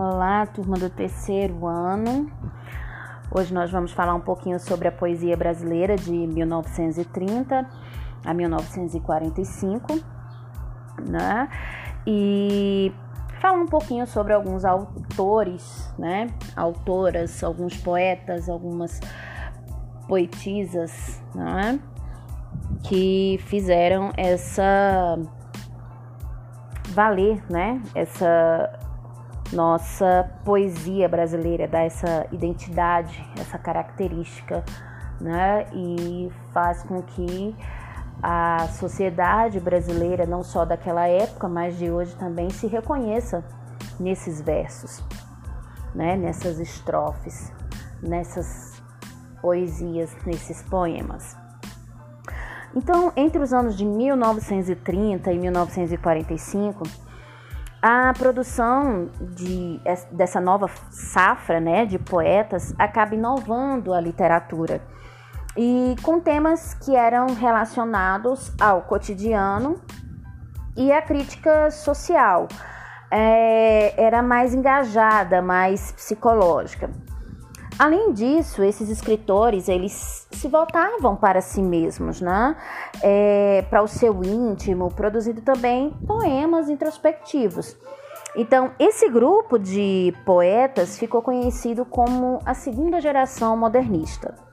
Olá, turma do terceiro ano. Hoje nós vamos falar um pouquinho sobre a poesia brasileira de 1930 a 1945, né? E falar um pouquinho sobre alguns autores, né? Autoras, alguns poetas, algumas poetisas, né? Que fizeram essa valer, né? Essa nossa poesia brasileira, dá essa identidade, essa característica, né? E faz com que a sociedade brasileira, não só daquela época, mas de hoje também, se reconheça nesses versos, né? nessas estrofes, nessas poesias, nesses poemas. Então, entre os anos de 1930 e 1945, a produção de, dessa nova safra né, de poetas acaba inovando a literatura e com temas que eram relacionados ao cotidiano e à crítica social. É, era mais engajada, mais psicológica. Além disso, esses escritores eles se voltavam para si mesmos, né? É, para o seu íntimo, produzindo também poemas introspectivos. Então, esse grupo de poetas ficou conhecido como a segunda geração modernista.